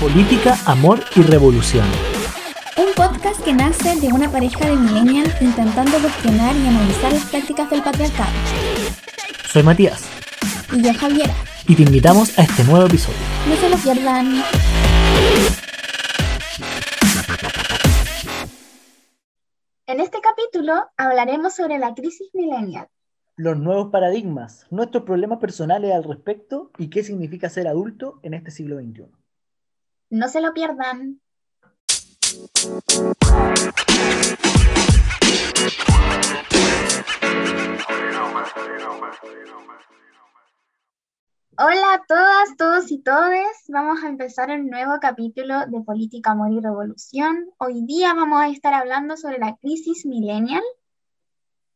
Política, Amor y Revolución. Un podcast que nace de una pareja de millennials intentando cuestionar y analizar las prácticas del patriarcado. Soy Matías. Y yo Javiera. Y te invitamos a este nuevo episodio. No se lo pierdan. En este capítulo hablaremos sobre la crisis millennial. Los nuevos paradigmas, nuestros problemas personales al respecto y qué significa ser adulto en este siglo XXI. No se lo pierdan. Hola a todas, todos y todes. Vamos a empezar un nuevo capítulo de Política, Amor y Revolución. Hoy día vamos a estar hablando sobre la crisis millennial.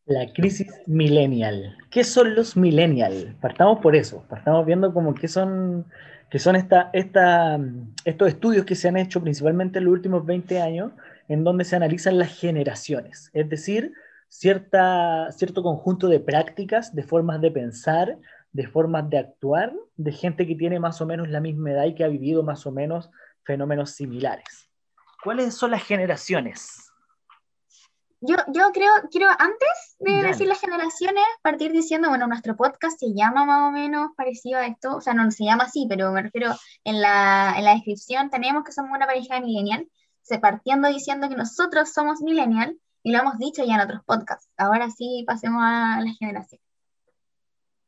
La crisis millennial. ¿Qué son los millennial? Partamos por eso. Partamos viendo como qué son, qué son esta, esta, estos estudios que se han hecho principalmente en los últimos 20 años, en donde se analizan las generaciones. Es decir, cierta, cierto conjunto de prácticas, de formas de pensar, de formas de actuar de gente que tiene más o menos la misma edad y que ha vivido más o menos fenómenos similares. ¿Cuáles son las generaciones? Yo, yo creo, quiero antes de decir las generaciones, partir diciendo, bueno, nuestro podcast se llama más o menos parecido a esto, o sea, no se llama así, pero me refiero en la, en la descripción tenemos que somos una pareja de millennial, se partiendo diciendo que nosotros somos millennial y lo hemos dicho ya en otros podcasts. Ahora sí pasemos a las generaciones.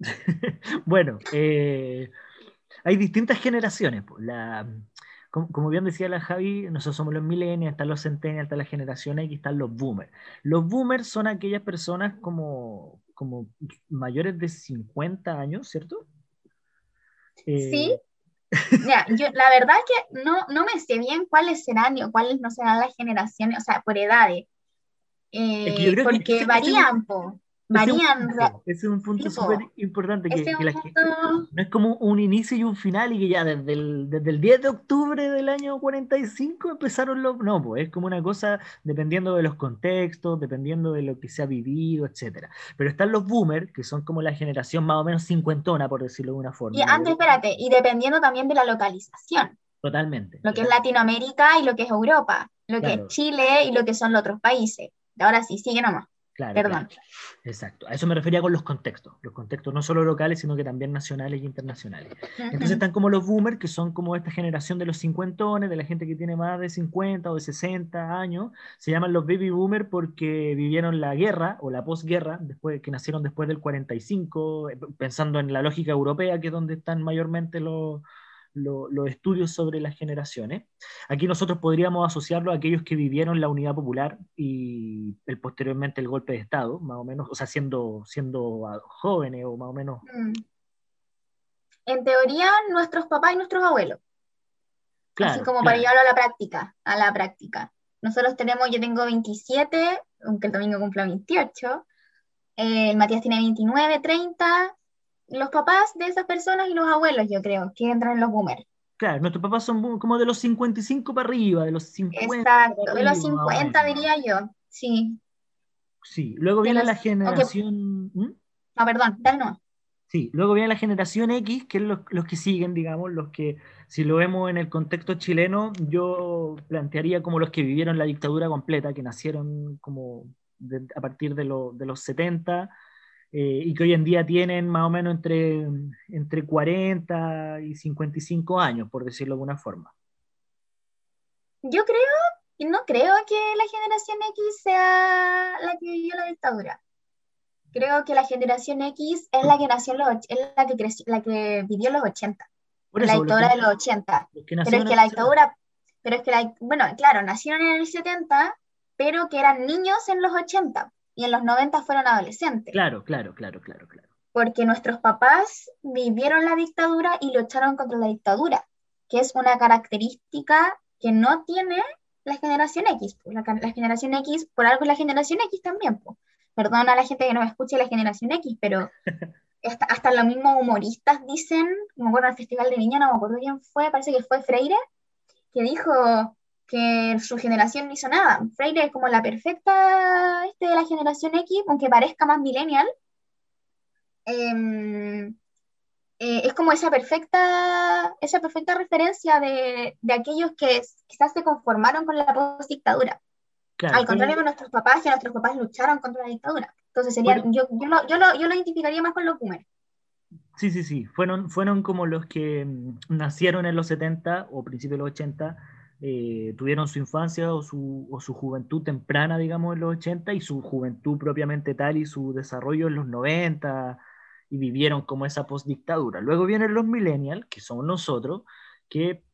bueno, eh, hay distintas generaciones. La, como, bien decía la Javi, nosotros somos los millennials, están los centennials, está la generación X, están los boomers. Los boomers son aquellas personas como, como mayores de 50 años, ¿cierto? Eh, sí. yo, la verdad es que no, no me sé bien cuáles serán o cuáles no serán las generaciones, o sea, por edades. Eh, porque varían, po Ese es un punto súper importante. Que, no es como un inicio y un final y que ya desde el, desde el 10 de octubre del año 45 empezaron los... No, pues es como una cosa dependiendo de los contextos, dependiendo de lo que se ha vivido, etc. Pero están los boomers, que son como la generación más o menos cincuentona, por decirlo de una forma. Y antes, espérate, y dependiendo también de la localización. Totalmente. Lo que es Latinoamérica y lo que es Europa, lo que es Chile y lo que son los otros países. Ahora sí, sigue nomás. Claro, Perdón. Exacto. A eso me refería con los contextos. Los contextos no solo locales, sino que también nacionales e internacionales. Entonces están como los boomers, que son como esta generación de los cincuentones, de la gente que tiene más de 50 o de 60 años. Se llaman los baby boomers porque vivieron la guerra o la posguerra, después, que nacieron después del 45, eh, pensando en la lógica europea, que es donde están mayormente los los estudios sobre las generaciones. Aquí nosotros podríamos asociarlo a aquellos que vivieron la unidad popular y el, posteriormente el golpe de Estado, más o menos, o sea, siendo, siendo jóvenes o más o menos. Mm. En teoría, nuestros papás y nuestros abuelos. Así como para llevarlo a la práctica, a la práctica. Nosotros tenemos, yo tengo 27, aunque el domingo cumpla 28, el Matías tiene 29, 30, los papás de esas personas y los abuelos, yo creo, que entran en los boomers. Claro, nuestros papás son como de los 55 para arriba, de los 50. Exacto, de los 50 diría yo, sí. Sí, luego viene la generación... ¿Mm? Ah, perdón, tal no. Sí, luego viene la generación X, que es los, los, que siguen, digamos, los que, si lo vemos en el contexto chileno, yo plantearía como los que vivieron la dictadura completa, que nacieron como a partir de, de los 70 eh, y que hoy en día tienen más o menos entre, entre 40 y 55 años, por decirlo de alguna forma. Yo creo, no creo que la generación X sea la que vivió la dictadura. Creo que la generación X es la que nació los, es la que, creció, la que vivió los 80. la dictadura de los 80. pero es que la dictadura, pero es que la, bueno, claro, nacieron en el 70, pero que eran niños en los 80 y en los 90 fueron adolescentes. Claro, claro, claro, claro, claro. Porque nuestros papás vivieron la dictadura y lucharon contra la dictadura, que es una característica que no tiene la generación X. Pues, la, generación X, por algo es la generación X también. Pues. Perdona a la gente que no me escuche la generación X, pero hasta, hasta los mismos humoristas dicen, me acuerdo el Festival de Viña, no me acuerdo quién fue, parece que fue Freire, que dijo, que su generación no hizo nada. Freire es como la perfecta este, de la generación X, aunque parezca más millennial. Em, eh, es como esa perfecta, esa perfecta referencia de, de aquellos que quizás se conformaron con la postdictadura. Al contrario de nuestros papás, que nuestros papás lucharon contra la dictadura. Entonces sería, yo, yo, lo, yo, lo, yo, lo, identificaría más con los boomers. Sí, sí, sí. Fueron, fueron como los que mm, nacieron en los 70 o principios de los 80, eh, tuvieron su infancia o su, o su, juventud temprana, digamos, en los 80 y su juventud propiamente tal y su desarrollo en los 90 y vivieron como esa postdictadura. Luego vienen los millennials, que son nosotros, que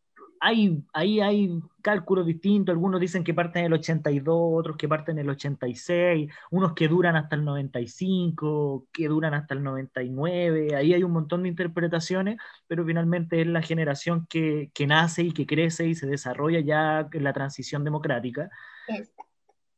hay, ahí hay cálculos distintos, algunos dicen que parten en el 82, otros que parten en el 86, unos que duran hasta el 95, que duran hasta el 99, ahí hay un montón de interpretaciones, pero finalmente es la generación que, que nace y que crece y se desarrolla ya en la transición democrática.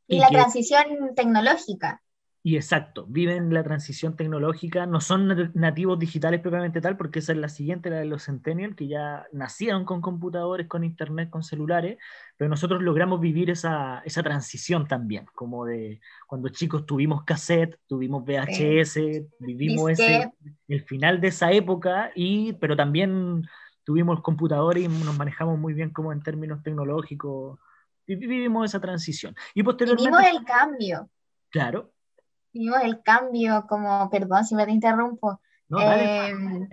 Y, la transición tecnológica. Y exacto, viven la transición tecnológica, no son nativos digitales propiamente tal, porque esa es la siguiente, la de los Centennials, que ya nacieron con computadores, con internet, con celulares, pero nosotros logramos vivir esa, esa transición también, como de cuando chicos tuvimos cassette, tuvimos VHS, vivimos ese, el final de esa época, y, pero también tuvimos computadores y nos manejamos muy bien como en términos tecnológicos, y vivimos esa transición. Y posteriormente... Vivimos el cambio. Claro, vivimos el cambio, como, perdón si me te interrumpo, em,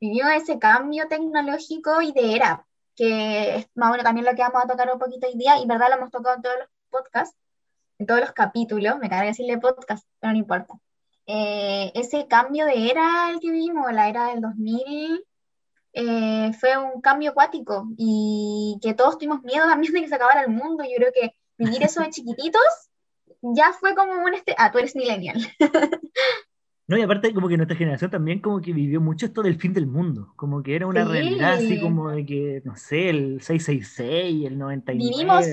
vivimos ese cambio tecnológico y de era, que es más o menos también lo que vamos a tocar un poquito hoy día, y verdad lo hemos tocado en todos los podcasts, en todos los capítulos, me carga decirle podcast, pero no importa. Eh, ese cambio de era el que vivimos, la era del 2000, eh, fue un cambio acuático y que todos tuvimos miedo también de que se acabara el mundo. Yo creo que vivir eso de chiquititos ya fue como un... Este ah, tú eres millennial. No, y aparte como que nuestra generación también como que vivió mucho esto del fin del mundo, como que era una realidad así como de que, no sé, el 666, el 99. Vivimos,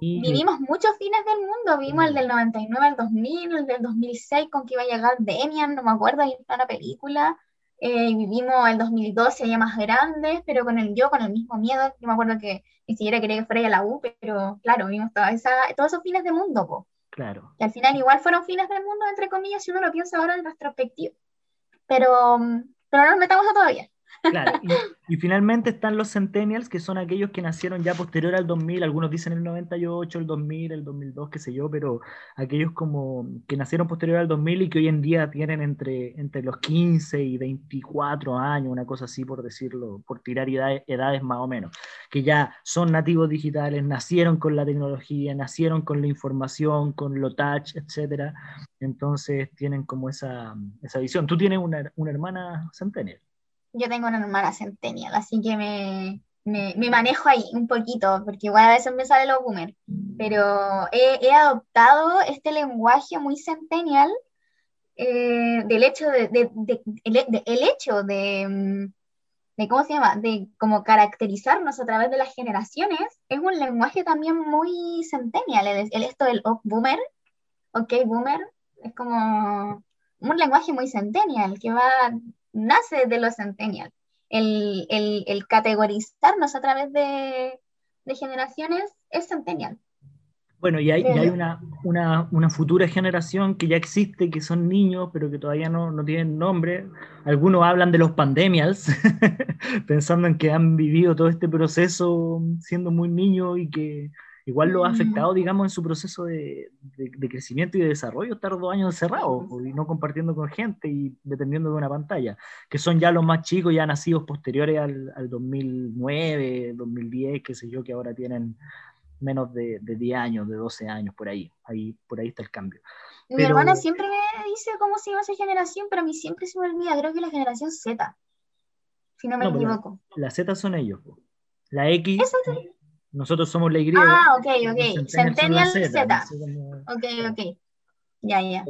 vivimos muchos fines del mundo, vimos el del 99 al 2000, el del 2006 con que iba a llegar Demian, no me acuerdo, ahí está la película. Eh, vivimos el 2012 ya más grandes, pero con el yo, con el mismo miedo. Yo me acuerdo que ni siquiera quería que fuera a la U, pero claro, vimos toda esa, todos esos fines de mundo. Po. Claro. Y al final igual fueron fines del mundo, entre comillas, si uno lo piensa ahora en retrospectiva. Pero, pero no nos metamos a todavía. Claro, y, finalmente están los centennials, que son aquellos que nacieron ya posterior al 2000, algunos dicen el 98, el 2000, el 2002, qué sé yo, pero aquellos como que nacieron posterior al 2000 y que hoy en día tienen entre, entre los 15 y 24 años, una cosa así por decirlo, por tirar edades, edades más o menos, que ya son nativos digitales, nacieron con la tecnología, nacieron con la información, con lo touch, etcétera, entonces tienen como esa, esa visión. ¿Tú tienes una, una hermana centennial? Yo tengo una hermana centennial, así que me, me, me, manejo ahí un poquito, porque igual a veces me sale lo boomer, pero he, he adoptado este lenguaje muy centennial eh, del hecho de, de, de, el hecho de, de, ¿cómo se llama? De como caracterizarnos a través de las generaciones, es un lenguaje también muy centennial, el, el esto del oh, boomer, ok, boomer, es como un lenguaje muy centennial, que va nace de los centennials. El, el, el, categorizarnos a través de, de, generaciones es centennial. Bueno, y hay, hay una, una, una, futura generación que ya existe, que son niños, pero que todavía no, no tienen nombre. Algunos hablan de los pandemials, pensando en que han vivido todo este proceso siendo muy niños y que igual lo ha afectado, digamos, en su proceso de, de, crecimiento y de desarrollo, estar dos años encerrados y no compartiendo con gente y dependiendo de una pantalla, que son ya los más chicos, ya nacidos posteriores al, al 2009, 2010, qué sé yo, que ahora tienen menos de, de 10 años, de 12 años, por ahí, ahí por ahí está el cambio. Mi hermana siempre me dice cómo se llama esa generación, pero a mí siempre se me olvida, creo que la generación Z, si no me equivoco. La, Z son ellos, la X... Nosotros somos la Y. Ah, ok, ok. Centennial Z. Ok, ok. Ya, ya.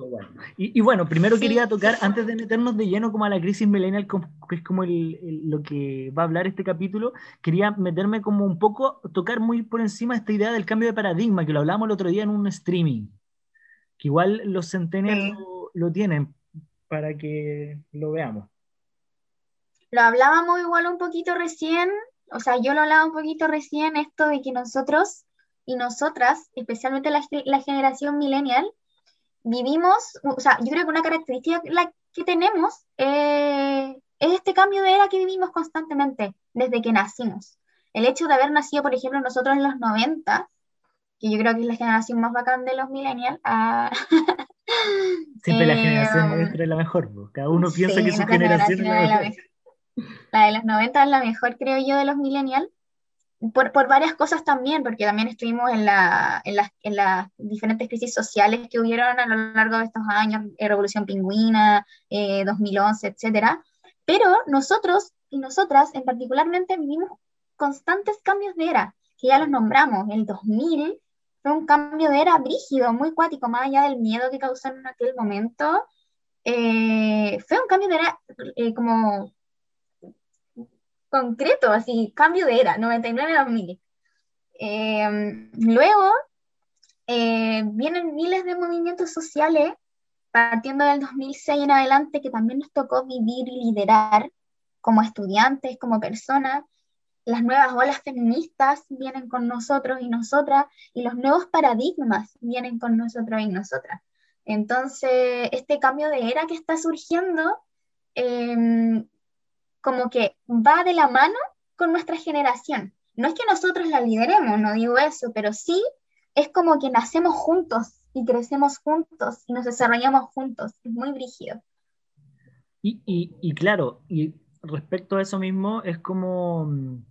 Y, y, bueno, primero quería tocar, antes de meternos de lleno como a la crisis millennial, que es como el, lo que va a hablar este capítulo, quería meterme como un poco, tocar muy por encima esta idea del cambio de paradigma, que lo hablamos el otro día en un streaming, que igual los centennials lo, lo tienen, para que lo veamos. Lo hablábamos igual un poquito recién, o sea, yo lo hablaba un poquito recién, esto de que nosotros y nosotras, especialmente la, la generación millennial, vivimos, o sea, yo creo que una característica la que tenemos eh, es este cambio de era que vivimos constantemente desde que nacimos. El hecho de haber nacido, por ejemplo, nosotros en los 90, que yo creo que es la generación más bacán de los millennials. Ah, Siempre la generación nuestra es la mejor, cada uno piensa que su generación es la mejor. La de los 90 es la mejor, creo yo, de los millennials. Por, por, varias cosas también, porque también estuvimos en, la, en, las, en, las, diferentes crisis sociales que hubieron a lo largo de estos años, eh, Revolución Pingüina, 2011, eh, etc. Pero nosotros y nosotras en particularmente vivimos constantes cambios de era, que ya los nombramos. El 2000 fue un cambio de era brígido, muy cuático, más allá del miedo que causó en aquel momento. Eh, fue un cambio de era como concreto, así, cambio de era, 99-2000. Em, luego eh, vienen miles de movimientos sociales, partiendo del 2006 en adelante, que también nos tocó vivir y liderar como estudiantes, como personas. Las nuevas olas feministas vienen con nosotros y nosotras, y los nuevos paradigmas vienen con nosotros y nosotras. Entonces, este cambio de era que está surgiendo eh, como que va de la mano con nuestra generación. No es que nosotros la lideremos, no digo eso, pero sí es como que nacemos juntos y crecemos juntos y nos desarrollamos juntos. Es muy brígido. Y, y, claro, y respecto a eso mismo, es como mm,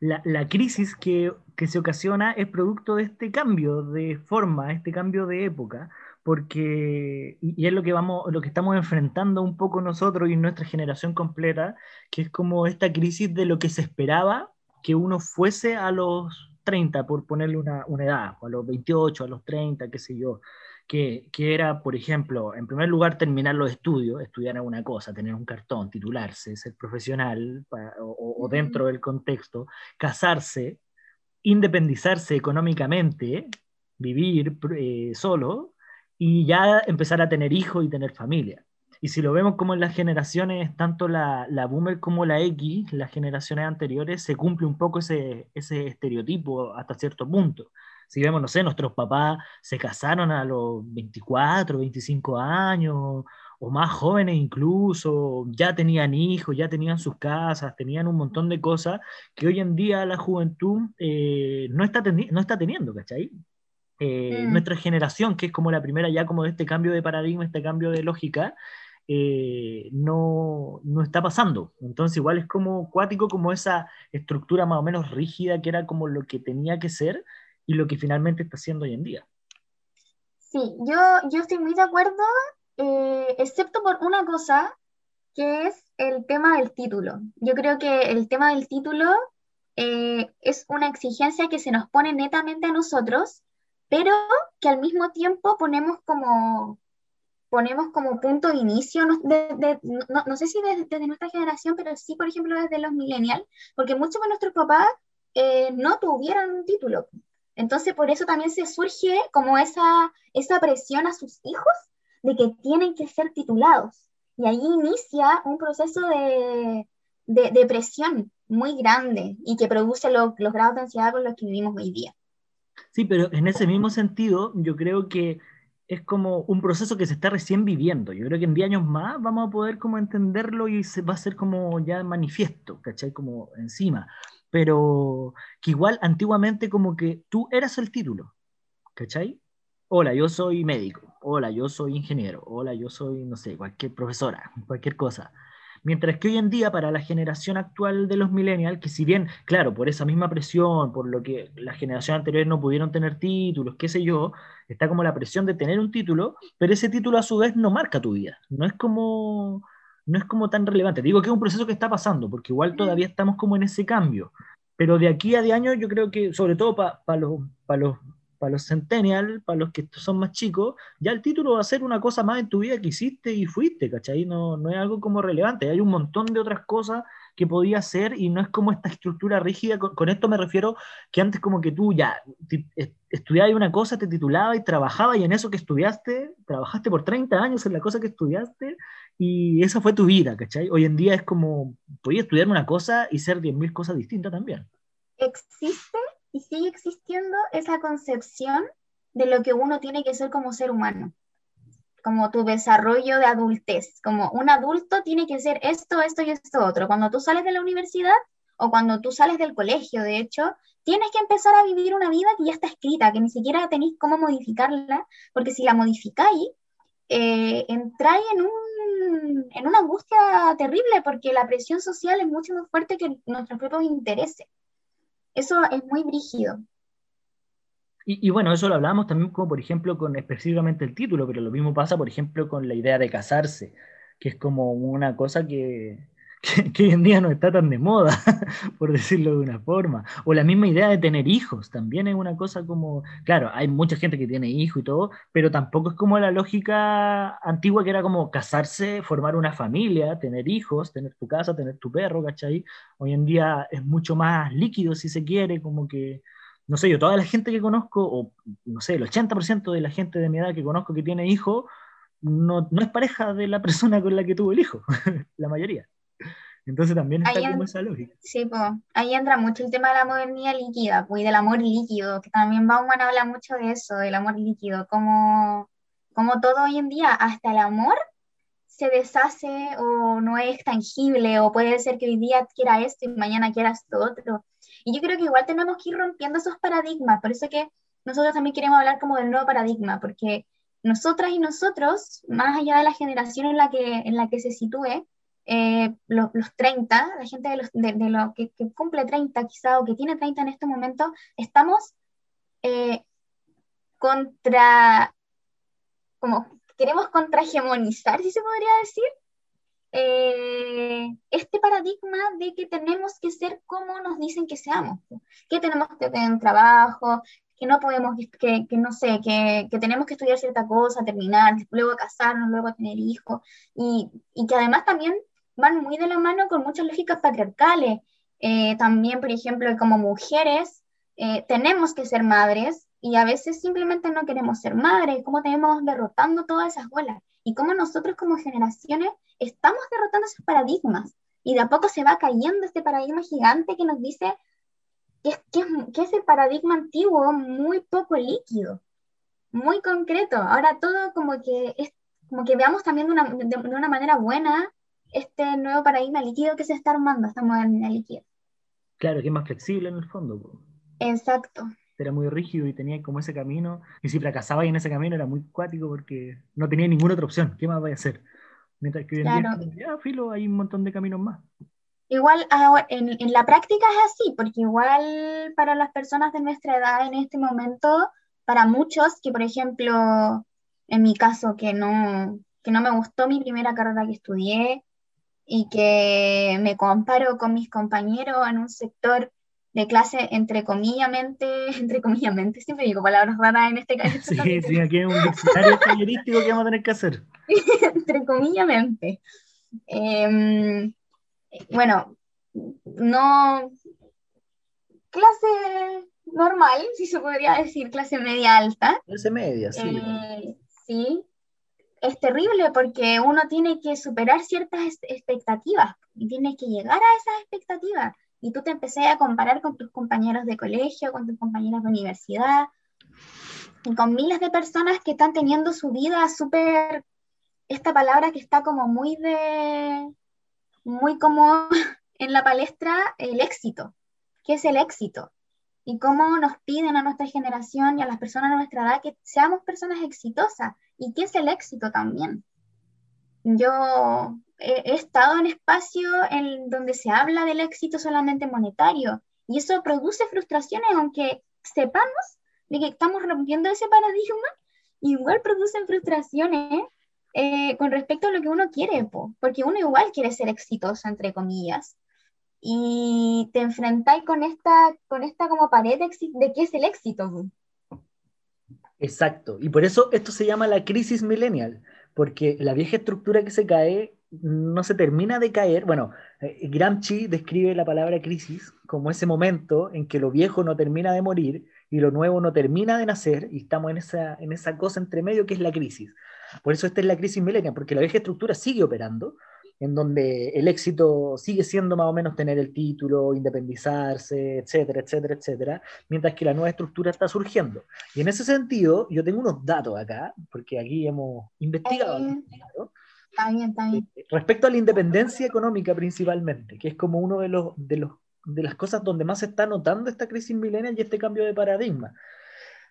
la, la crisis que, que, se ocasiona es producto de este cambio de forma, este cambio de época, porque, y, es lo que, vamos, lo que estamos enfrentando un poco nosotros y nuestra generación completa, que es como esta crisis de lo que se esperaba que uno fuese a los 30, por ponerle una, una edad, o a los 28, a los 30, qué sé yo, que, que, era, por ejemplo, en primer lugar, terminar los estudios, estudiar alguna cosa, tener un cartón, titularse, ser profesional o, dentro del contexto, casarse, independizarse económicamente, vivir eh, solo, y ya empezar a tener hijos y tener familia. Y si lo vemos como en las generaciones, tanto la, la boomer como la X, las generaciones anteriores, se cumple un poco ese, ese estereotipo hasta cierto punto. Si vemos, no sé, nuestros papás se casaron a los 24, 25 años, o más jóvenes incluso, ya tenían hijos, ya tenían sus casas, tenían un montón de cosas que hoy en día la juventud eh, no, está no está teniendo, ¿cachai? Eh, mm. nuestra generación, que es como la primera ya como de este cambio de paradigma, este cambio de lógica, eh, no, no, está pasando. Entonces igual es como cuático como esa estructura más o menos rígida que era como lo que tenía que ser y lo que finalmente está siendo hoy en día. Sí, yo, yo estoy muy de acuerdo, eh, excepto por una cosa, que es el tema del título. Yo creo que el tema del título es una exigencia que se nos pone netamente a nosotros pero que al mismo tiempo ponemos como, ponemos como punto de inicio, no, no, sé si desde, nuestra generación, pero sí, por ejemplo, desde los millennials, porque muchos de nuestros papás eh, no tuvieron un título. Entonces, por eso también se surge como esa, esa presión a sus hijos de que tienen que ser titulados. Y ahí inicia un proceso de, de, presión muy grande y que produce los grados de ansiedad con los que vivimos hoy día. Sí, pero en ese mismo sentido, yo creo que es como un proceso que se está recién viviendo. Yo creo que en 10 años más vamos a poder como entenderlo y se va a ser como ya manifiesto, ¿cachai? Como encima. Pero que igual antiguamente como que tú eras el título, ¿cachai? Hola, yo soy médico. Hola, yo soy ingeniero. Hola, yo soy, no sé, cualquier profesora, cualquier cosa. Mientras que hoy en día, para la generación actual de los millennials, que si bien, claro, por esa misma presión, por lo que la generación anterior no pudieron tener títulos, qué sé yo, está como la presión de tener un título, pero ese título a su vez no marca tu vida. No es como, no es como tan relevante. Digo que es un proceso que está pasando, porque igual todavía estamos como en ese cambio. Pero de aquí a de años, yo creo que, sobre todo para los, los para los centennials, para los que son más chicos, ya el título va a ser una cosa más en tu vida que hiciste y fuiste, ¿cachai? No, no es algo como relevante, hay un montón de otras cosas que podía hacer y no es como esta estructura rígida, con, esto me refiero que antes como que tú ya estudiabas una cosa, te titulabas y trabajabas y en eso que estudiaste, trabajaste por 30 años en la cosa que estudiaste y esa fue tu vida, ¿cachai? Hoy en día es como, podías estudiar una cosa y ser 10.000 cosas distintas también. Existe y sigue existiendo esa concepción de lo que uno tiene que ser como ser humano. como tu desarrollo de adultez, como un adulto tiene que ser esto, esto y esto otro. Cuando tú sales de la universidad o cuando tú sales del colegio, de hecho, tienes que empezar a vivir una vida que ya está escrita, que ni siquiera tenéis cómo modificarla, porque si la modificáis, eh, entráis en, un, en una angustia terrible, porque la presión social es mucho más fuerte que nuestros propios intereses. Eso es muy brígido. Y, bueno, eso lo hablamos también como por ejemplo con específicamente el título, pero lo mismo pasa por ejemplo con la idea de casarse, que es como una cosa que, que, hoy en día no está tan de moda, por decirlo de una forma. O la misma idea de tener hijos, también es una cosa como, claro, hay mucha gente que tiene hijos y todo, pero tampoco es como la lógica antigua que era como casarse, formar una familia, tener hijos, tener tu casa, tener tu perro, ¿cachai? Hoy en día es mucho más líquido si se quiere, como que no sé, yo toda la gente que conozco, o no sé, el 80% de la gente de mi edad que conozco que tiene hijos, no, no es pareja de la persona con la que tuvo el hijo, la mayoría. Entonces también está como esa lógica. Sí, pues ahí entra mucho el tema de la modernidad líquida, pues, y del amor líquido, que también Bauman habla mucho de eso, del amor líquido, como, como todo hoy en día, hasta el amor se deshace o no es tangible, o puede ser que hoy día quiera esto y mañana quiera esto otro. Y yo creo que igual tenemos que ir rompiendo esos paradigmas, por eso que nosotros también queremos hablar como del nuevo paradigma, porque nosotras y nosotros, más allá de la generación en la que, en la que se sitúe, eh, los, 30, la gente de, los, de, lo que, cumple 30 quizá o que tiene 30 en este momento, estamos eh, contra, como queremos contrahegemonizar, si se podría decir, eh, este paradigma de que tenemos que ser como nos dicen que seamos, que tenemos que tener un trabajo, que no podemos, que, que no sé, que, que, tenemos que estudiar cierta cosa, terminar, luego casarnos, luego tener hijos, y, y, que además también van muy de la mano con muchas lógicas patriarcales. Eh, también, por ejemplo, como mujeres, eh, tenemos que ser madres y a veces simplemente no queremos ser madres, cómo tenemos derrotando todas esas bolas y cómo nosotros como generaciones estamos derrotando esos paradigmas y de a poco se va cayendo este paradigma gigante que nos dice que es, que es, el paradigma antiguo muy poco líquido, muy concreto. Ahora todo como que es como que veamos también de una, de, una manera buena este nuevo paradigma líquido que se está armando, esta modernidad líquida. Claro, que es más flexible en el fondo. Exacto. Era muy rígido y tenía como ese camino, y si fracasaba en ese camino era muy cuático porque no tenía ninguna otra opción. ¿Qué más voy a hacer? Mientras que hoy en día, ya, filo, hay un montón de caminos más. Igual en, en, la práctica es así, porque igual para las personas de nuestra edad en este momento, para muchos que por ejemplo, en mi caso, que no, que no me gustó mi primera carrera que estudié y que me comparo con mis compañeros en un sector de clase entre comillamente, entre comillamente, siempre digo palabras raras en este caso. Sí, sí, aquí hay un diccionario tallerístico que vamos a tener que hacer. entre comillamente. Em, bueno, no, clase normal, si se podría decir, clase media alta. Clase media, sí. Eh, sí, es terrible porque uno tiene que superar ciertas expectativas y tiene que llegar a esas expectativas y tú te empecé a comparar con tus compañeros de colegio, con tus compañeros de universidad, y con miles de personas que están teniendo su vida súper, esta palabra que está como muy de, muy como en la palestra, el éxito. ¿Qué es el éxito? Y cómo nos piden a nuestra generación y a las personas de nuestra edad que seamos personas exitosas. ¿Y qué es el éxito también? Yo he, estado en espacios en donde se habla del éxito solamente monetario y eso produce frustraciones, aunque sepamos de que estamos rompiendo ese paradigma, igual producen frustraciones eh, con respecto a lo que uno quiere, porque uno igual quiere ser exitoso, entre comillas, y te enfrentáis con esta, con esta como pared de, de qué es el éxito. Exacto, y por eso esto se llama la crisis millennial, porque la vieja estructura que se cae no se termina de caer. Bueno, eh, Gramsci describe la palabra crisis como ese momento en que lo viejo no termina de morir y lo nuevo no termina de nacer y estamos en esa, en esa cosa entre medio que es la crisis. Por eso esta es la crisis milenial, porque la vieja estructura sigue operando. En donde el éxito sigue siendo más o menos tener el título, independizarse, etcétera, etcétera, etcétera, mientras que la nueva estructura está surgiendo. Y en ese sentido, yo tengo unos datos acá, porque aquí hemos investigado. Eh, está bien, está bien. Respecto a la independencia económica principalmente, que es como uno de los, de los de las cosas donde más se está notando esta crisis milenial y este cambio de paradigma.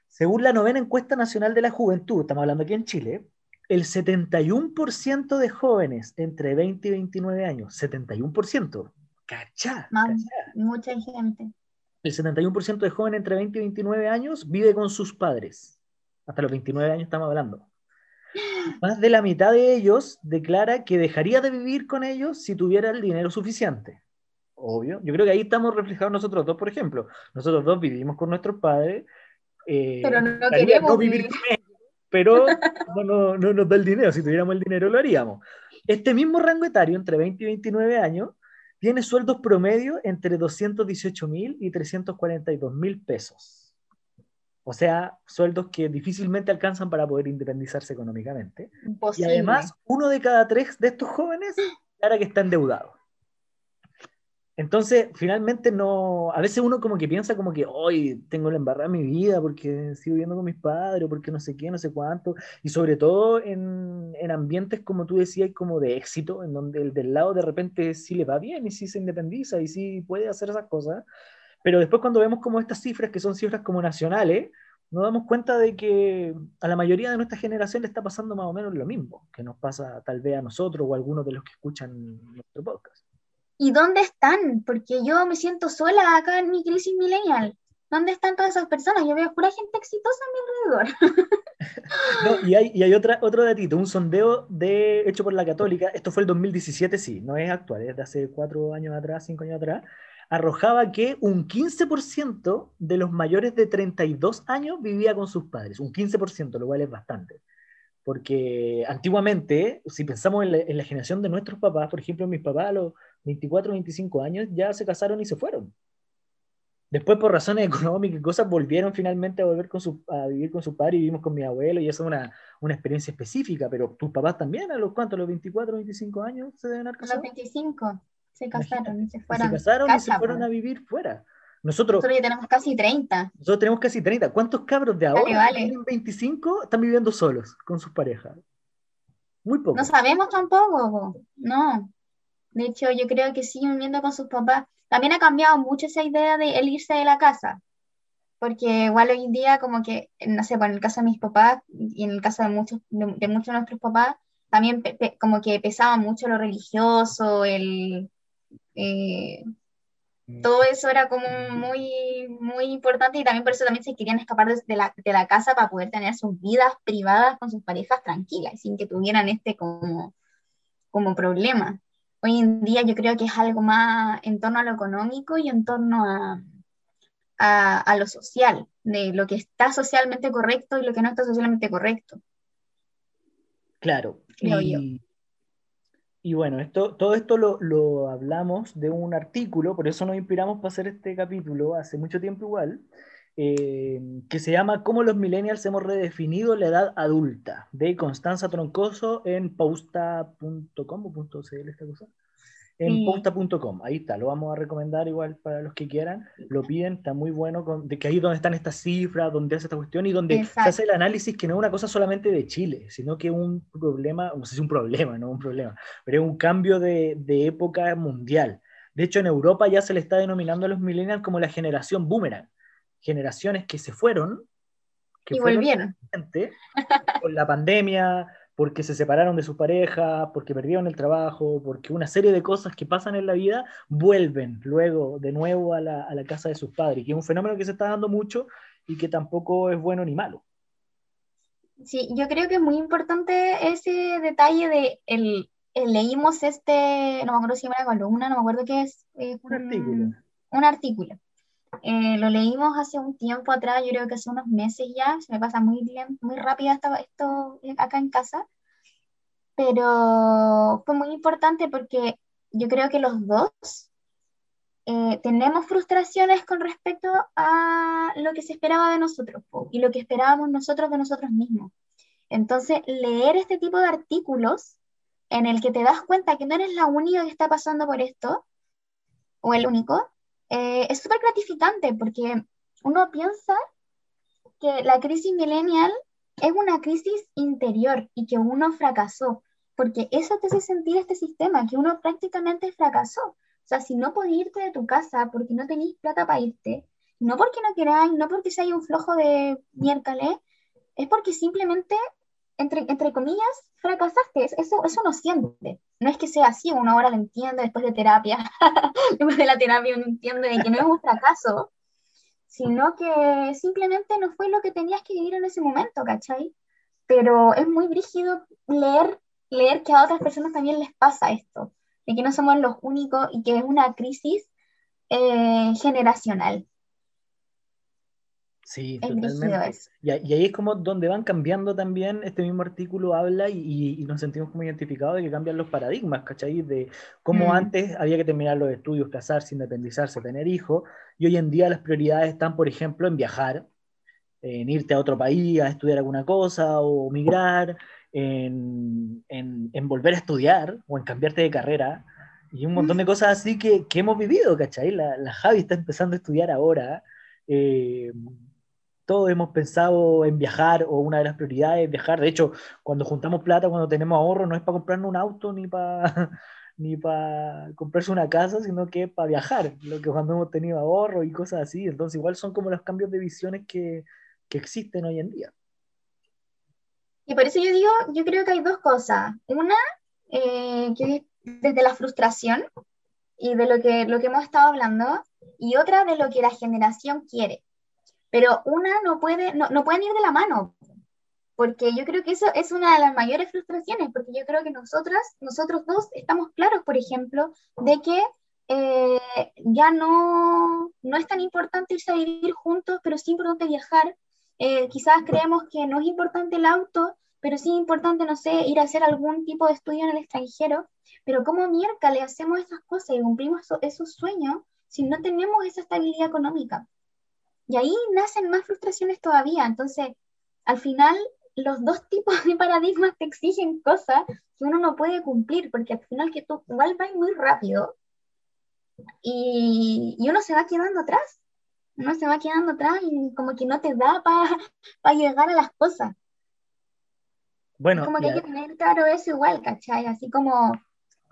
Según la novena encuesta nacional de la juventud, estamos hablando aquí en Chile, el 71% de jóvenes entre 20 y 29 años, 71%, cachá, Mucha gente. El 71% de jóvenes entre 20 y 29 años vive con sus padres. Hasta los 29 años estamos hablando. Más de la mitad de ellos declara que dejaría de vivir con ellos si tuviera el dinero suficiente. Obvio. Yo creo que ahí estamos reflejados nosotros dos, por ejemplo. Nosotros dos vivimos con nuestros padres. Eh, pero no queremos vivir con ellos pero no, no, nos da el dinero. Si tuviéramos el dinero, lo haríamos. Este mismo rango etario, entre 20 y 29 años, tiene sueldos promedio entre 218 mil y 342 mil pesos. O sea, sueldos que difícilmente alcanzan para poder independizarse económicamente. Y además, uno de cada tres de estos jóvenes, ahora que está endeudado. Entonces, finalmente no, a veces uno como que piensa como que hoy tengo la embarrada en mi vida porque sigo viviendo con mis padres, porque no sé qué, no sé cuánto, y sobre todo en, en, ambientes como tú decías, como de éxito, en donde el del lado de repente sí le va bien y sí se independiza y sí puede hacer esas cosas, pero después cuando vemos como estas cifras, que son cifras como nacionales, nos damos cuenta de que a la mayoría de nuestra generación le está pasando más o menos lo mismo que nos pasa tal vez a nosotros o a algunos de los que escuchan nuestro podcast. ¿Y dónde están? Porque yo me siento sola acá en mi crisis millennial. ¿Dónde están todas esas personas? Yo veo pura gente exitosa a mi alrededor. no, y hay, y hay otra, otro datito, un sondeo de, hecho por la Católica, esto fue el 2017, sí, no es actual, es de hace cuatro años atrás, cinco años atrás, arrojaba que un 15% de los mayores de 32 años vivía con sus padres, un 15%, lo cual es bastante. Porque antiguamente, si pensamos en la, en la generación de nuestros papás, por ejemplo, mis papás a los 24, 25 años ya se casaron y se fueron. Después, por razones económicas y cosas, volvieron finalmente a, volver con su, a vivir con su padre y vivimos con mi abuelo, y eso es una, una experiencia específica. Pero tus papás también, ¿a los cuántos? ¿A los 24, 25 años se deben haber casado? A los 25 se casaron y se fueron. Se casaron y se fueron a vivir fuera. Nosotros, nosotros, ya tenemos casi 30. Nosotros tenemos casi 30. ¿Cuántos cabros de ahora vale, tienen 25 están viviendo solos con sus parejas? Muy poco. No sabemos tampoco, no. De hecho, yo creo que siguen viviendo con sus papás. También ha cambiado mucho esa idea de él irse de la casa, porque igual hoy en día como que, no sé, por el caso de mis papás y en el caso de muchos de, muchos de nuestros papás, también como que pesaba mucho lo religioso, el... Eh, todo eso era como muy, muy importante y también por eso también se querían escapar de la, de la casa para poder tener sus vidas privadas con sus parejas tranquilas, sin que tuvieran este como, como problema. Hoy en día yo creo que es algo más en torno a lo económico y en torno a, a, lo social, de lo que está socialmente correcto y lo que no está socialmente correcto. Claro. y, y, bueno, esto, todo esto lo, lo, hablamos de un artículo, por eso nos inspiramos para hacer este capítulo hace mucho tiempo igual, eh, que se llama Cómo los millennials hemos redefinido la edad adulta, de Constanza Troncoso en pausta.com esta cosa. En pausta.com, ahí está, lo vamos a recomendar igual para los que quieran, lo piden, está muy bueno, con, de que ahí donde están estas cifras, donde hace esta cuestión y donde se hace el análisis que no es una cosa solamente de Chile, sino que es un problema, no sé si es un problema, no un problema, pero es un cambio de, de época mundial. De hecho, en Europa ya se le está denominando a los millennials como la generación boomerang generaciones que se fueron, que y volvieron. Con la pandemia, porque se separaron de su pareja, porque perdieron el trabajo, porque una serie de cosas que pasan en la vida vuelven luego de nuevo a la, a la casa de sus padres, que es un fenómeno que se está dando mucho y que tampoco es bueno ni malo. Sí, yo creo que es muy importante ese detalle de el, leímos este, no me acuerdo si era una columna, no me acuerdo qué es. un artículo. Un artículo eh, lo leímos hace un tiempo atrás, yo creo que hace unos meses ya, se me pasa muy bien, muy rápido esto, esto acá en casa, pero fue muy importante porque yo creo que los dos eh, tenemos frustraciones con respecto a lo que se esperaba de nosotros y lo que esperábamos nosotros de nosotros mismos. Entonces, leer este tipo de artículos en el que te das cuenta que no eres la única que está pasando por esto, o el único, eh, es súper gratificante porque uno piensa que la crisis millennial es una crisis interior y que uno fracasó, porque eso te hace sentir este sistema, que uno prácticamente fracasó. O sea, si no podés irte de tu casa porque no tenéis plata para irte, no porque no queráis, no porque seáis un flojo de miércoles, es porque simplemente, entre, entre comillas, fracasaste. Eso, eso no siente. No es que sea así, uno ahora lo entiende después de terapia. después de la terapia uno entiende de que no es un fracaso, sino que simplemente no fue lo que tenías que vivir en ese momento, ¿cachai? Pero es muy brígido leer, leer que a otras personas también les pasa esto, de que no somos los únicos y que es una crisis eh, generacional. Sí, totalmente. Y, ahí es como donde van cambiando también, este mismo artículo habla y, nos sentimos como identificados de que cambian los paradigmas, ¿cachai? De cómo mm. antes había que terminar los estudios, casarse, independizarse, tener hijos, y hoy en día las prioridades están, por ejemplo, en viajar, en irte a otro país a estudiar alguna cosa o migrar, en, en, volver a estudiar o en cambiarte de carrera. Y un montón de cosas así que, que hemos vivido, ¿cachai? La, la, Javi está empezando a estudiar ahora. Eh, todos hemos pensado en viajar o una de las prioridades es viajar. De hecho, cuando juntamos plata, cuando tenemos ahorro, no es para comprarnos un auto ni para ni para comprarse una casa, sino que es para viajar, lo que cuando hemos tenido ahorro y cosas así. Entonces, igual son como los cambios de visiones que, que existen hoy en día. Y por eso yo digo, yo creo que hay dos cosas. Una, eh, que es desde la frustración y de lo que, lo que hemos estado hablando, y otra de lo que la generación quiere pero una no puede, no, no pueden ir de la mano, porque yo creo que eso es una de las mayores frustraciones, porque yo creo que nosotras, nosotros dos estamos claros, por ejemplo, de que eh, ya no, no es tan importante irse a vivir juntos, pero sí importante viajar. Eh, quizás creemos que no es importante el auto, pero sí importante, no sé, ir a hacer algún tipo de estudio en el extranjero. Pero ¿cómo mierda le hacemos esas cosas y cumplimos esos sueños si no tenemos esa estabilidad económica? Y ahí nacen más frustraciones todavía. Entonces, al final, los dos tipos de paradigmas te exigen cosas que uno no puede cumplir, porque al final que tú igual vas muy rápido y, y uno se va quedando atrás. Uno se va quedando atrás y como que no te da para llegar a las cosas. Bueno, como que hay que tener claro eso igual, ¿cachai? Así como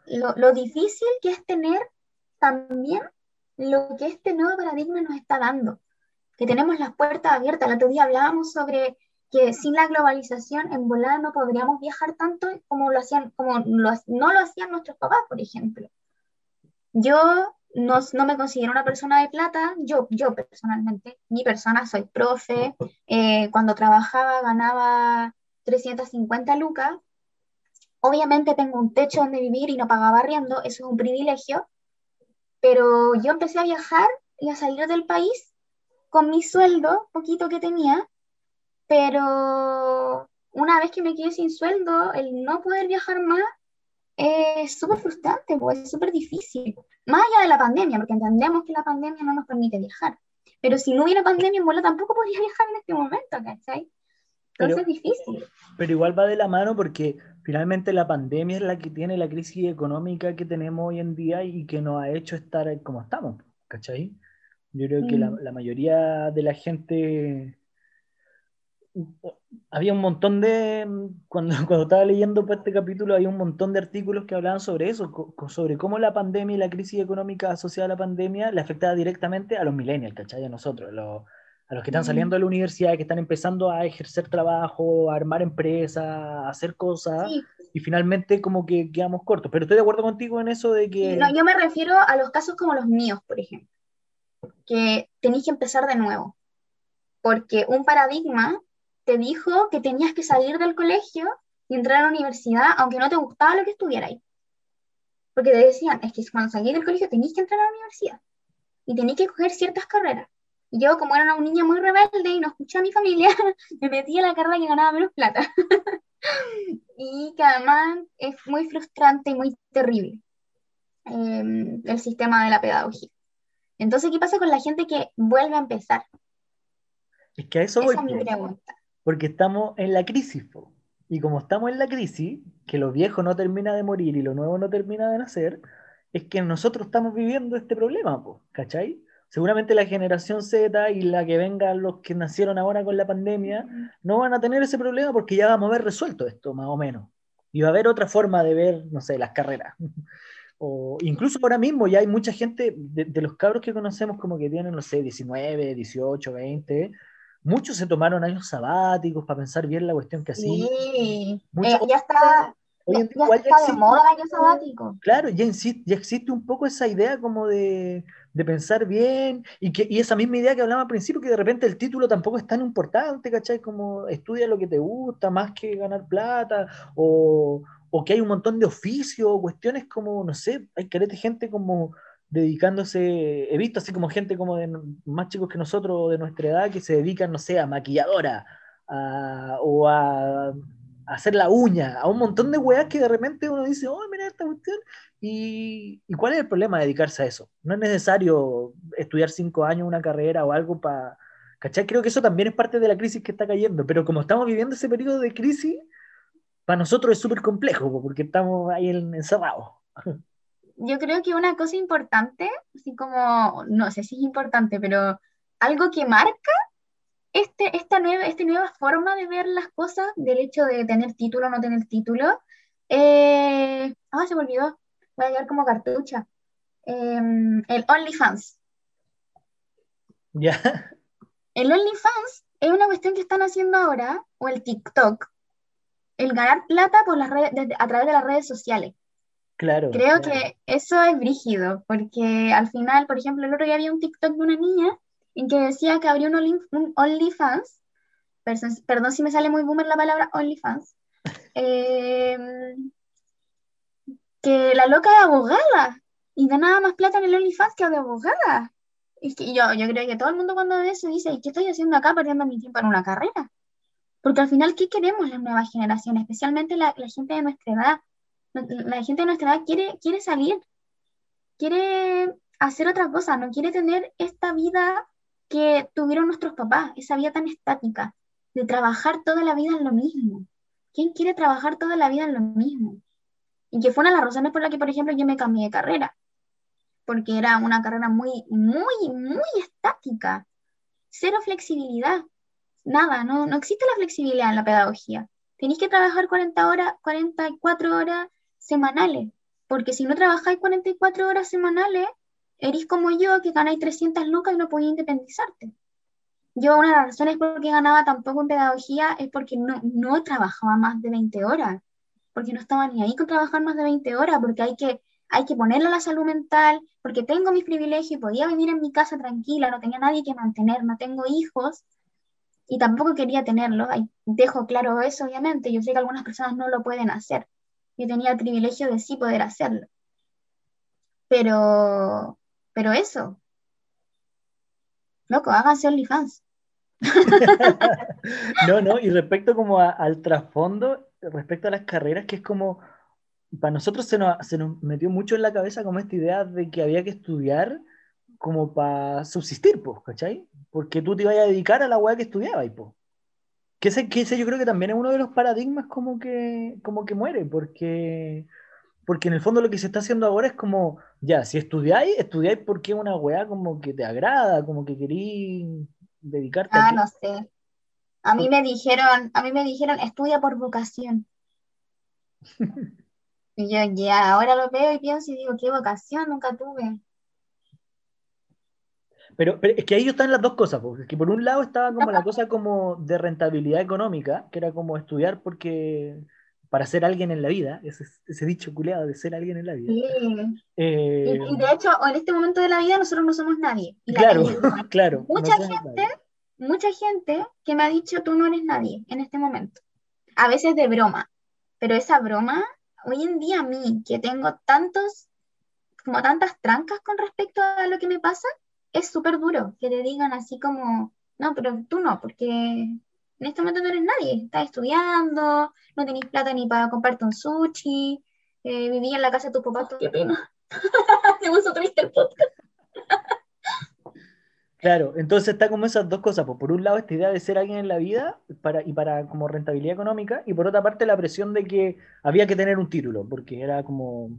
lo, lo difícil que es tener también lo que este nuevo paradigma nos está dando que tenemos las puertas abiertas. El otro día hablábamos sobre que sin la globalización en volada no podríamos viajar tanto como lo hacían, como no lo hacían nuestros papás, por ejemplo. Yo no, no, me considero una persona de plata, yo, yo personalmente, mi persona, soy profe, eh, cuando trabajaba ganaba 350 lucas, obviamente tengo un techo donde vivir y no pagaba arriendo, eso es un privilegio, pero yo empecé a viajar y a salir del país con mi sueldo, poquito que tenía, pero una vez que me quedé sin sueldo, el no poder viajar más es súper frustrante, pues es súper difícil. Más allá de la pandemia, porque entendemos que la pandemia no nos permite viajar. Pero si no hubiera pandemia, en tampoco podría viajar en este momento, ¿cachai? Entonces es difícil. Pero igual va de la mano porque finalmente la pandemia es la que tiene la crisis económica que tenemos hoy en día y que nos ha hecho estar como estamos, ¿cachai? Yo creo que mm. la, mayoría de la gente había un montón de, cuando, cuando estaba leyendo pues, este capítulo, había un montón de artículos que hablaban sobre eso, sobre cómo la pandemia y la crisis económica asociada a la pandemia le afectaba directamente a los millennials, ¿cachai? A nosotros, a los, a los que están mm. saliendo de la universidad, que están empezando a ejercer trabajo, a armar empresas, a hacer cosas, y finalmente como que quedamos cortos. Pero estoy de acuerdo contigo en eso de que... No, yo me refiero a los casos como los míos, por ejemplo que tenéis que empezar de nuevo, porque un paradigma te dijo que tenías que salir del colegio y entrar a la universidad, aunque no te gustaba lo que ahí Porque te decían, es que cuando salís del colegio tenéis que entrar a la universidad y tenéis que coger ciertas carreras. Y yo, como era una niña muy rebelde y no escuché a mi familia, me metí a la carrera que ganaba menos plata. y que además es muy frustrante y muy terrible eh, el sistema de la pedagogía. Entonces, ¿qué pasa con la gente que vuelve a empezar? Es que a eso voy. Es mi pregunta. Porque estamos en la crisis. Y como estamos en la crisis, que lo viejo no termina de morir y lo nuevo no termina de nacer, es que nosotros estamos viviendo este problema, ¿cachai? Seguramente la generación Z y la que venga los que nacieron ahora con la pandemia no van a tener ese problema porque ya vamos a haber resuelto esto, más o menos. Y va a haber otra forma de ver, no sé, las carreras. o incluso ahora mismo ya hay mucha gente de, de, los cabros que conocemos como que tienen, no sé, 19, 18, 20, muchos se tomaron años sabáticos para pensar bien la cuestión que hacían. Sí, eh, ya está. Hoy en día ya, está existe, de moda el año sabático. Claro, ya, existe, ya existe un poco esa idea como de, de pensar bien y, que, y esa misma idea que hablaba al principio, que de repente el título tampoco es tan importante, ¿cachai? Como estudia lo que te gusta más que ganar plata o, o que hay un montón de oficios, cuestiones como, no sé, hay carete gente como dedicándose, he visto así como gente como de más chicos que nosotros de nuestra edad que se dedican, no sé, a maquilladora o a, hacer la uña, a un montón de weas que de repente uno dice, oh, mira esta cuestión, y, y, cuál es el problema de dedicarse a eso. No es necesario estudiar cinco años una carrera o algo para... ¿Cachai? Creo que eso también es parte de la crisis que está cayendo, pero como estamos viviendo ese periodo de crisis, para nosotros es súper complejo, porque estamos ahí encerrados yo creo que una cosa importante, así como, no sé si es importante, pero algo que marca este, esta, nueva, esta nueva forma de ver las cosas, del hecho de tener título o no tener título, eh, ah, se me olvidó, voy a llevar como cartucha, em, el OnlyFans. Ya. El OnlyFans es una cuestión que están haciendo ahora, o el TikTok, el ganar plata por las redes, a través de las redes sociales. Creo que eso es brígido, porque al final, por ejemplo, el otro día había un TikTok de una niña en que decía que abrió un, OnlyFans, perdón si me sale muy boomer la palabra OnlyFans, em, que la loca es abogada y ganaba más plata en el OnlyFans que de abogada. Y que yo, yo creo que todo el mundo cuando ve eso dice, ¿y qué estoy haciendo acá perdiendo mi tiempo en una carrera? Porque al final, ¿qué queremos las nuevas generaciones? Especialmente la, la gente de nuestra edad la gente de nuestra edad quiere, quiere salir, quiere hacer otra cosa, no quiere tener esta vida que tuvieron nuestros papás, esa vida tan estática, de trabajar toda la vida en lo mismo. ¿Quién quiere trabajar toda la vida en lo mismo? Y que fue una de las razones por las que, por ejemplo, yo me cambié de carrera, porque era una carrera muy, muy, muy estática, cero flexibilidad, nada, no, no existe la flexibilidad en la pedagogía. Tenéis que trabajar 40 horas, 44 horas semanales, porque si no trabajáis 44 horas semanales, eres como yo, que ganáis 300 lucas y no podéis independizarte. Yo una de las razones por qué ganaba tan poco en pedagogía es porque no, no trabajaba más de 20 horas, porque no estaba ni ahí con trabajar más de 20 horas, porque hay que, hay que ponerle la salud mental, porque tengo mis privilegios, podía vivir en mi casa tranquila, no tenía nadie que mantener, no tengo hijos, y tampoco quería tenerlo. Dejo claro eso, obviamente. Yo sé que algunas personas no lo pueden hacer, yo tenía el privilegio de sí poder hacerlo. Pero, pero eso. Loco, háganse OnlyFans. no, no, y respecto como al trasfondo, respecto a las carreras, que es como, para nosotros se nos, se nos metió mucho en la cabeza como esta idea de que había que estudiar como para subsistir, pues, ¿cachai? Porque tú te ibas a dedicar a la weá que estudiabas, pues. Que ese, que ese yo creo que también es uno de los paradigmas como que, como que muere, porque, porque en el fondo lo que se está haciendo ahora es como, ya, si estudiáis, estudiáis porque es una weá como que te agrada, como que querís dedicarte ah, no sé. A mí me dijeron, a mí me dijeron, estudia por vocación. y yo ya, ahora lo veo y pienso y digo, ¿qué vocación? Nunca tuve. Pero, es que ahí están las dos cosas, porque que por un lado estaba como la cosa como de rentabilidad económica, que era como estudiar porque para ser alguien en la vida, ese, ese dicho culeado de ser alguien en la vida. Eh, y, de hecho, en este momento de la vida nosotros no somos nadie. claro, claro. Mucha gente, mucha gente que me ha dicho tú no eres nadie en este momento. A veces de broma, pero esa broma, hoy en día a mí, que tengo tantos, como tantas trancas con respecto a lo que me pasa, es súper duro que te digan así como, no, pero tú no, porque en este momento no eres nadie, estás estudiando, no tenés plata ni para comprarte un sushi, eh, vivís en la casa de tu papá, qué pena. Se puso triste el podcast. Claro, entonces está como esas dos cosas. Pues por un lado, esta idea de ser alguien en la vida para, y para como rentabilidad económica, y por otra parte, la presión de que había que tener un título, porque era como,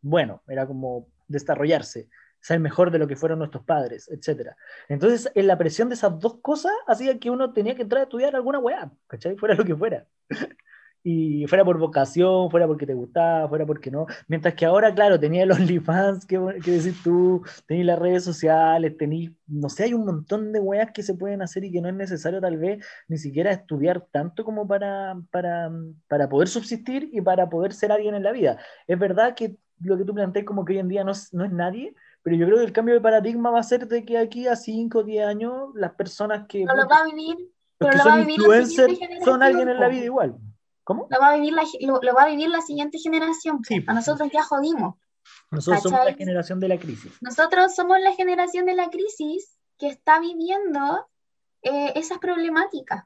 bueno, era como desarrollarse, ser mejor de lo que fueron nuestros padres, etc. Entonces, en la presión de esas dos cosas hacía que uno tenía que entrar a estudiar alguna weá, ¿cachai? Fuera lo que fuera y fuera por vocación, fuera porque te gustaba, fuera porque no. Mientras que ahora, claro, tenía los OnlyFans, que, que decir tú, tenías las redes sociales, tenías, no sé, hay un montón de weas que se pueden hacer y que no es necesario tal vez ni siquiera estudiar tanto como para, para, para poder subsistir y para poder ser alguien en la vida. Es verdad que lo que tú planteas como que hoy en día no, no es nadie, pero yo creo que el cambio de paradigma va a ser de que aquí a 5 o 10 años las personas que... No lo va a vivir, pero lo va a vivir influencers son alguien en la vida igual. ¿Cómo? Lo va a vivir la, lo, va a vivir la siguiente generación. Sí, a nosotros ya jodimos. Nosotros somos la generación de la crisis. Nosotros somos la generación de la crisis que está viviendo eh, esas problemáticas.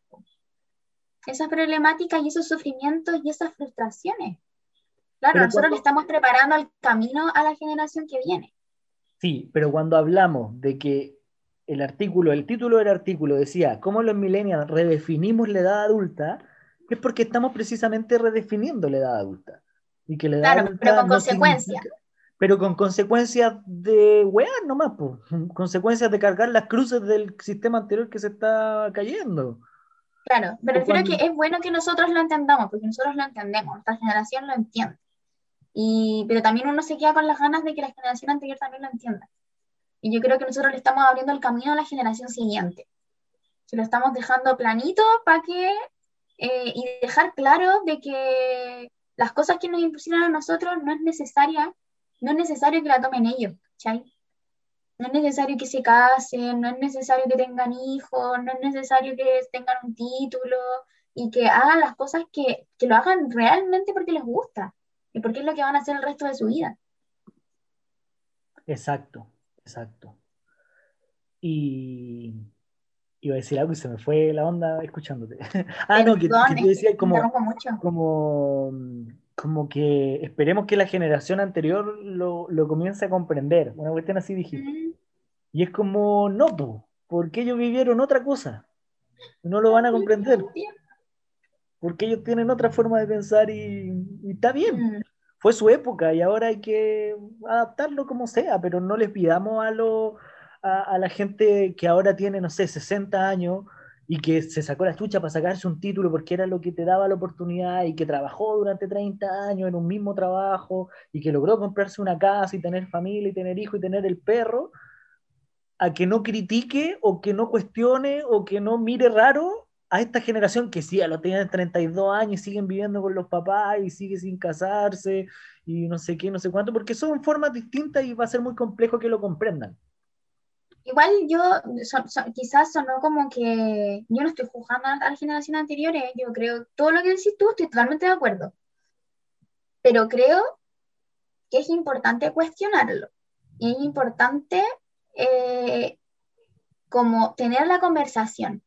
Esas problemáticas y esos sufrimientos y esas frustraciones. Claro, nosotros le estamos preparando el camino a la generación que viene. Sí, pero cuando hablamos de que el artículo, el título del artículo decía, ¿cómo los millennials redefinimos la edad adulta? es porque estamos precisamente redefiniendo la edad adulta. Y que la edad claro, pero con consecuencias. Pero con consecuencias de weá nomás, pues. consecuencias de cargar las cruces del sistema anterior que se está cayendo. Claro, pero creo que es bueno que nosotros lo entendamos, porque nosotros lo entendemos, nuestra generación lo entiende. Y, pero también uno se queda con las ganas de que la generación anterior también lo entienda. Y yo creo que nosotros le estamos abriendo el camino a la generación siguiente. Se lo estamos dejando planito para que eh, y dejar claro de que las cosas que nos impusieron a nosotros no es necesaria, no es necesario que la tomen ellos, ¿cachai? No es necesario que se casen, no es necesario que tengan hijos, no es necesario que tengan un título y que hagan las cosas que, que lo hagan realmente porque les gusta y porque es lo que van a hacer el resto de su vida. Exacto, exacto. Y iba a decir algo y se me fue la onda escuchándote. ah, no, que, que tú decías como, como, como que esperemos que la generación anterior lo, lo comience a comprender. Una cuestión así dijiste. Y es como, no, porque ellos vivieron otra cosa. No lo van a comprender. Porque ellos tienen otra forma de pensar y, está bien. Fue su época y ahora hay que adaptarlo como sea, pero no les pidamos a los a, la gente que ahora tiene, no sé, 60 años y que se sacó la chucha para sacarse un título porque era lo que te daba la oportunidad y que trabajó durante 30 años en un mismo trabajo y que logró comprarse una casa y tener familia y tener hijos y tener el perro, a que no critique o que no cuestione o que no mire raro a esta generación que sí, a lo tienen 32 años y siguen viviendo con los papás y sigue sin casarse y no sé qué, no sé cuánto, porque son formas distintas y va a ser muy complejo que lo comprendan. Igual yo, quizás sonó como que yo no estoy juzgando a las generaciones anteriores, yo creo, todo lo que decís tú, estoy totalmente de acuerdo. Pero creo que es importante cuestionarlo. Y es importante eh, como tener la conversación.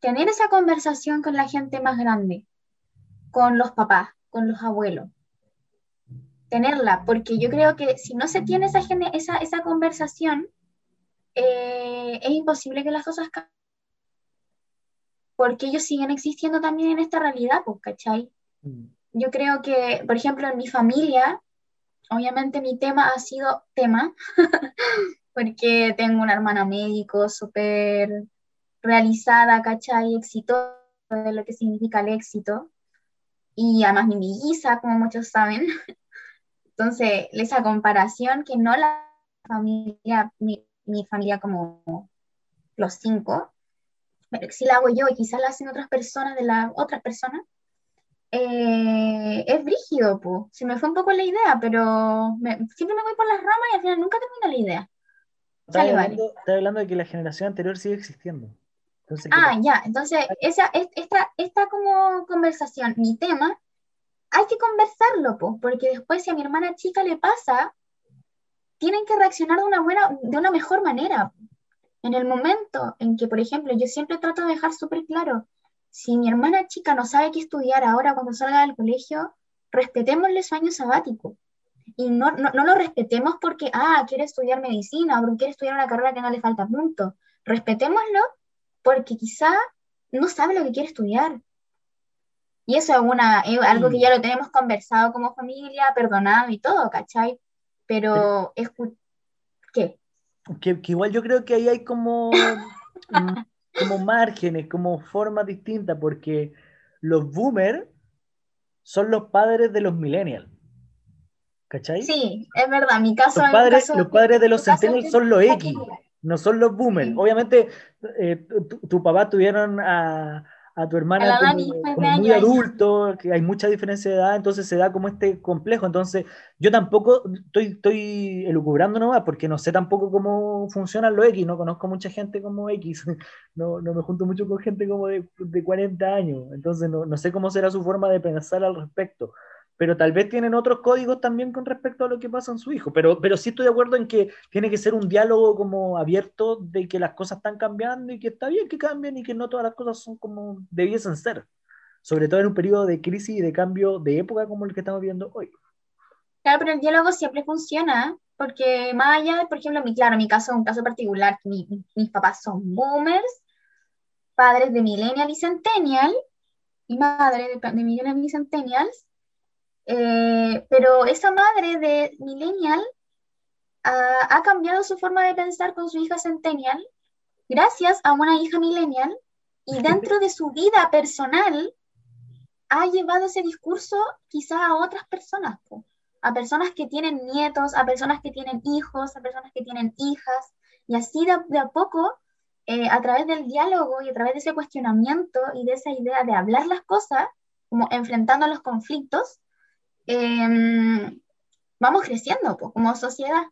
Tener esa conversación con la gente más grande, con los papás, con los abuelos. Tenerla, porque yo creo que si no se tiene esa, esa, esa conversación, eh, es imposible que las cosas cambien. Porque ellos siguen existiendo también en esta realidad, pues, ¿cachai? Mm. Yo creo que, por ejemplo, en mi familia, obviamente mi tema ha sido tema, porque tengo una hermana médico súper realizada, ¿cachai? Exitosa de lo que significa el éxito. Y además mi melliza, como muchos saben. Entonces, esa comparación que no la familia, mi familia como los cinco, pero si la hago yo y quizás la hacen otras personas de las otras personas, eh, es brígido, pues. Se me fue un poco la idea, pero siempre me voy por las ramas y al final nunca termino la idea. Estás hablando, hablando, de que la generación anterior sigue existiendo. Ah, ya, entonces esa, esta, esta como conversación, mi tema, hay que conversarlo, pues, porque después si a mi hermana chica le pasa, tienen que reaccionar de una, buena, de una mejor manera. En el momento en que, por ejemplo, yo siempre trato de dejar súper claro, si mi hermana chica no sabe qué estudiar ahora cuando salga del colegio, respetémosle su año sabático. y no, no, no, lo respetemos porque, ah, quiere estudiar medicina o porque quiere estudiar una carrera que no le falta punto. Respetémoslo porque quizá no sabe lo que quiere estudiar. Y eso es, una, algo que ya lo tenemos conversado como familia, perdonado y todo, ¿cachai? Pero es... ¿Qué? Que, que igual yo creo que ahí hay como, mm, como márgenes, como formas distintas, porque los boomers son los padres de los millennials. ¿Cachai? Sí, es verdad. Mi caso, los padres, los padres de los centennials son los X, no son los boomers. Obviamente, eh, tu, papá tuvieron a, a tu hermana como, muy adulto, que hay mucha diferencia de edad, entonces se da como este complejo. Entonces, yo tampoco estoy, estoy elucubrando nomás, porque no sé tampoco cómo funcionan los X, no conozco mucha gente como X, no, no me junto mucho con gente como de, de 40 años, entonces no, no sé cómo será su forma de pensar al respecto pero tal vez tienen otros códigos también con respecto a lo que pasa en su hijo. Pero, pero sí estoy de acuerdo en que tiene que ser un diálogo como abierto de que las cosas están cambiando y que está bien que cambien y que no todas las cosas son como debiesen ser. Sobre todo en un periodo de crisis y de cambio de época como el que estamos viendo hoy. Claro, pero el diálogo siempre funciona, porque más allá por ejemplo, mi, claro, mi caso es un caso particular, mi, mis papás son boomers, padres de millennial y centennial, y madre de, de millennial y centennials, eh, pero esa madre de millennial ha, cambiado su forma de pensar con su hija centennial gracias a una hija millennial y dentro de su vida personal ha llevado ese discurso quizá a otras personas, a personas que tienen nietos, a personas que tienen hijos, a personas que tienen hijas, y así de, a poco, eh, a través del diálogo y a través de ese cuestionamiento y de esa idea de hablar las cosas, como enfrentando los conflictos, Em, vamos creciendo como sociedad.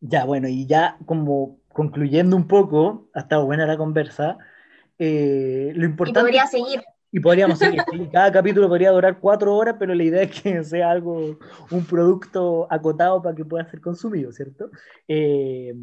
Ya, bueno, y ya como concluyendo un poco, ha estado buena la conversa, eh, lo importante... Y podría seguir. Y podríamos seguir. Cada capítulo podría durar cuatro horas, pero la idea es que sea algo, un producto acotado para que pueda ser consumido, ¿cierto? Eh,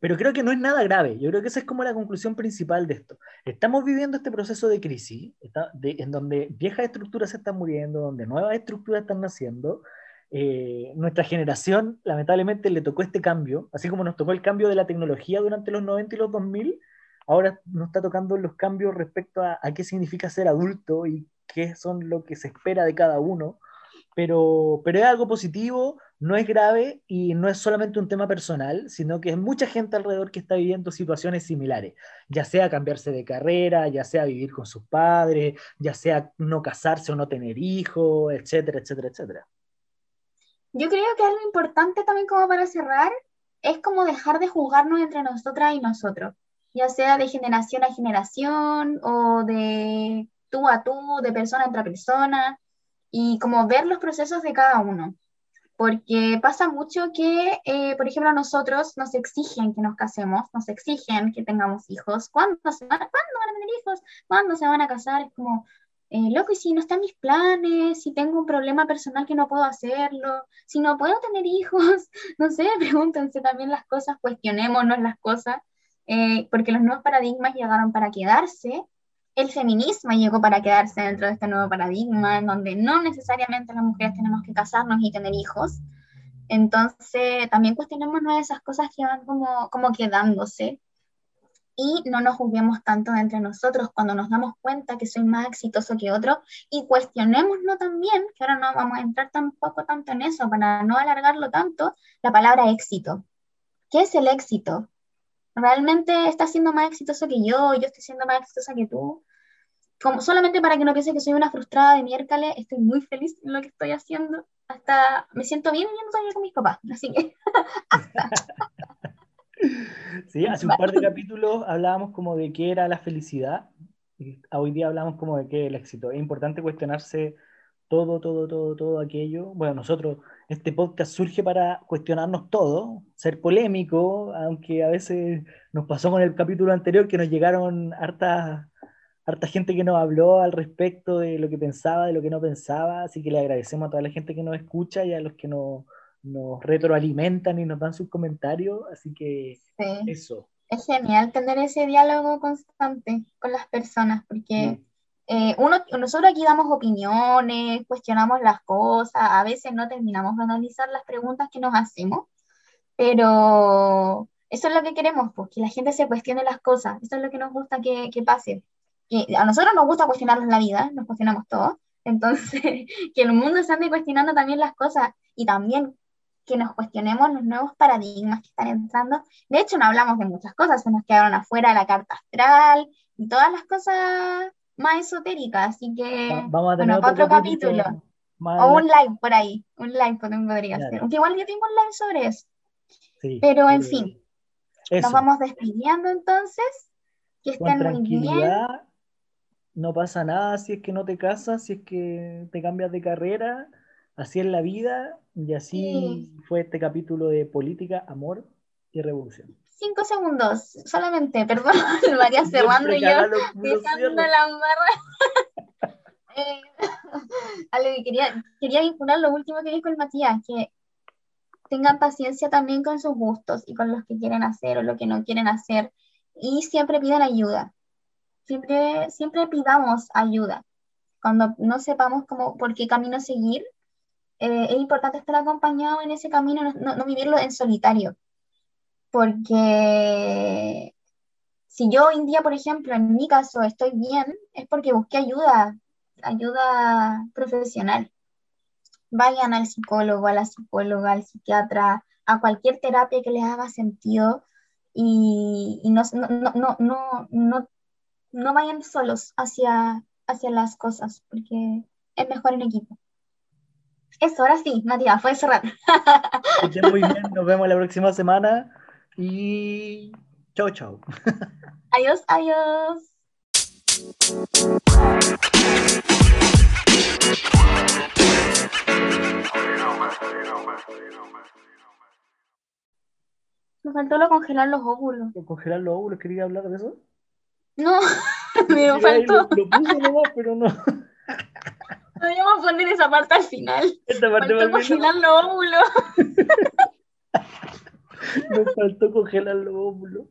pero creo que no es nada grave. Yo creo que esa es como la conclusión principal de esto. Estamos viviendo este proceso de crisis, en donde viejas estructuras se están muriendo, donde nuevas estructuras están naciendo. Eh, nuestra generación, lamentablemente, le tocó este cambio, así como nos tocó el cambio de la tecnología durante los 90 y los 2000 ahora nos está tocando los cambios respecto a, qué significa ser adulto y qué son lo que se espera de cada uno. Pero, pero es algo positivo, no es grave y no es solamente un tema personal, sino que es mucha gente alrededor que está viviendo situaciones similares, ya sea cambiarse de carrera, ya sea vivir con sus padres, ya sea no casarse o no tener hijos, etcétera, etcétera, etcétera. Yo creo que algo importante también como para cerrar es como dejar de juzgarnos entre nosotras y nosotros ya sea de generación a generación o de tú a tú, de persona a persona, y como ver los procesos de cada uno. Porque pasa mucho que, eh, por ejemplo, a nosotros nos exigen que nos casemos, nos exigen que tengamos hijos. ¿Cuándo, se van, ¿cuándo van a tener hijos? ¿Cuándo se van a casar? Es como, eh, loco, y si no están mis planes, si tengo un problema personal que no puedo hacerlo, si no puedo tener hijos, no sé, pregúntense también las cosas, cuestionémonos las cosas eh, porque los nuevos paradigmas llegaron para quedarse, el feminismo llegó para quedarse dentro de este nuevo paradigma, en donde no necesariamente las mujeres tenemos que casarnos y tener hijos. Entonces, también cuestionémonos esas cosas que van como, como quedándose y no nos juzguemos tanto entre nosotros cuando nos damos cuenta que soy más exitoso que otro y cuestionémonos también, que ahora no vamos a entrar tampoco tanto en eso para no alargarlo tanto, la palabra éxito. ¿Qué es el éxito? Realmente estás siendo más exitoso que yo, yo estoy siendo más exitosa que tú. Como, solamente para que no pienses que soy una frustrada de miércoles, estoy muy feliz en lo que estoy haciendo. Hasta me siento bien viviendo todavía con mis papás. Así que, Sí, hace un par de capítulos hablábamos como de qué era la felicidad. Y hoy día hablamos como de qué el éxito. Es importante cuestionarse todo, todo, todo, todo aquello. Bueno, nosotros este podcast surge para cuestionarnos todo, ser polémico, aunque a veces nos pasó con el capítulo anterior que nos llegaron harta, harta gente que nos habló al respecto de lo que pensaba, de lo que no pensaba, así que le agradecemos a toda la gente que nos escucha y a los que nos, nos retroalimentan y nos dan sus comentarios, así que eso. Es genial tener ese diálogo constante con las personas, porque... eh, uno, nosotros aquí damos opiniones, cuestionamos las cosas, a veces no terminamos de analizar las preguntas que nos hacemos, pero eso es lo que queremos, pues, que la gente se cuestione las cosas, eso es lo que nos gusta que, que pase. Que a nosotros nos gusta cuestionarnos la vida, nos cuestionamos todo, entonces que el mundo se ande cuestionando también las cosas y también que nos cuestionemos los nuevos paradigmas que están entrando. De hecho, no hablamos de muchas cosas, se nos quedaron afuera la carta astral y todas las cosas más esotéricas, así que vamos a tener otro, capítulo. O un live por ahí, un live podría ser. Aunque igual yo tengo un live sobre eso. Pero en fin, nos vamos despidiendo entonces. Que estén muy bien. No pasa nada si es que no te casas, si es que te cambias de carrera. Así es la vida y así fue este capítulo de política, amor y revolución. Cinco segundos, solamente, perdón, María cerrando y yo dejando la barra. eh, quería, quería vincular lo último que dijo el Matías, que tengan paciencia también con sus gustos y con los que quieren hacer o lo que no quieren hacer. Y siempre pidan ayuda. Siempre, siempre pidamos ayuda. Cuando no sepamos cómo, por qué camino seguir, eh, es importante estar acompañado en ese camino, no, no, vivirlo en solitario. Porque si yo hoy en día, por ejemplo, en mi caso estoy bien, es porque busqué ayuda, ayuda profesional vayan al psicólogo, a la psicóloga, al psiquiatra, a cualquier terapia que les haga sentido y, no, no, no, no, no, vayan solos hacia, hacia las cosas, porque es mejor en equipo. Eso, ahora sí, Matías, fue cerrar. muy bien, nos vemos la próxima semana y chao, chao. Adiós, adiós. Me faltó lo congelar los óvulos. ¿Congelar los óvulos? ¿Quería hablar de eso? No, me faltó. Lo, lo puse nomás, pero no. Podríamos poner esa parte al final. Esta parte faltó congelar los óvulos. Me faltó congelar los óvulos.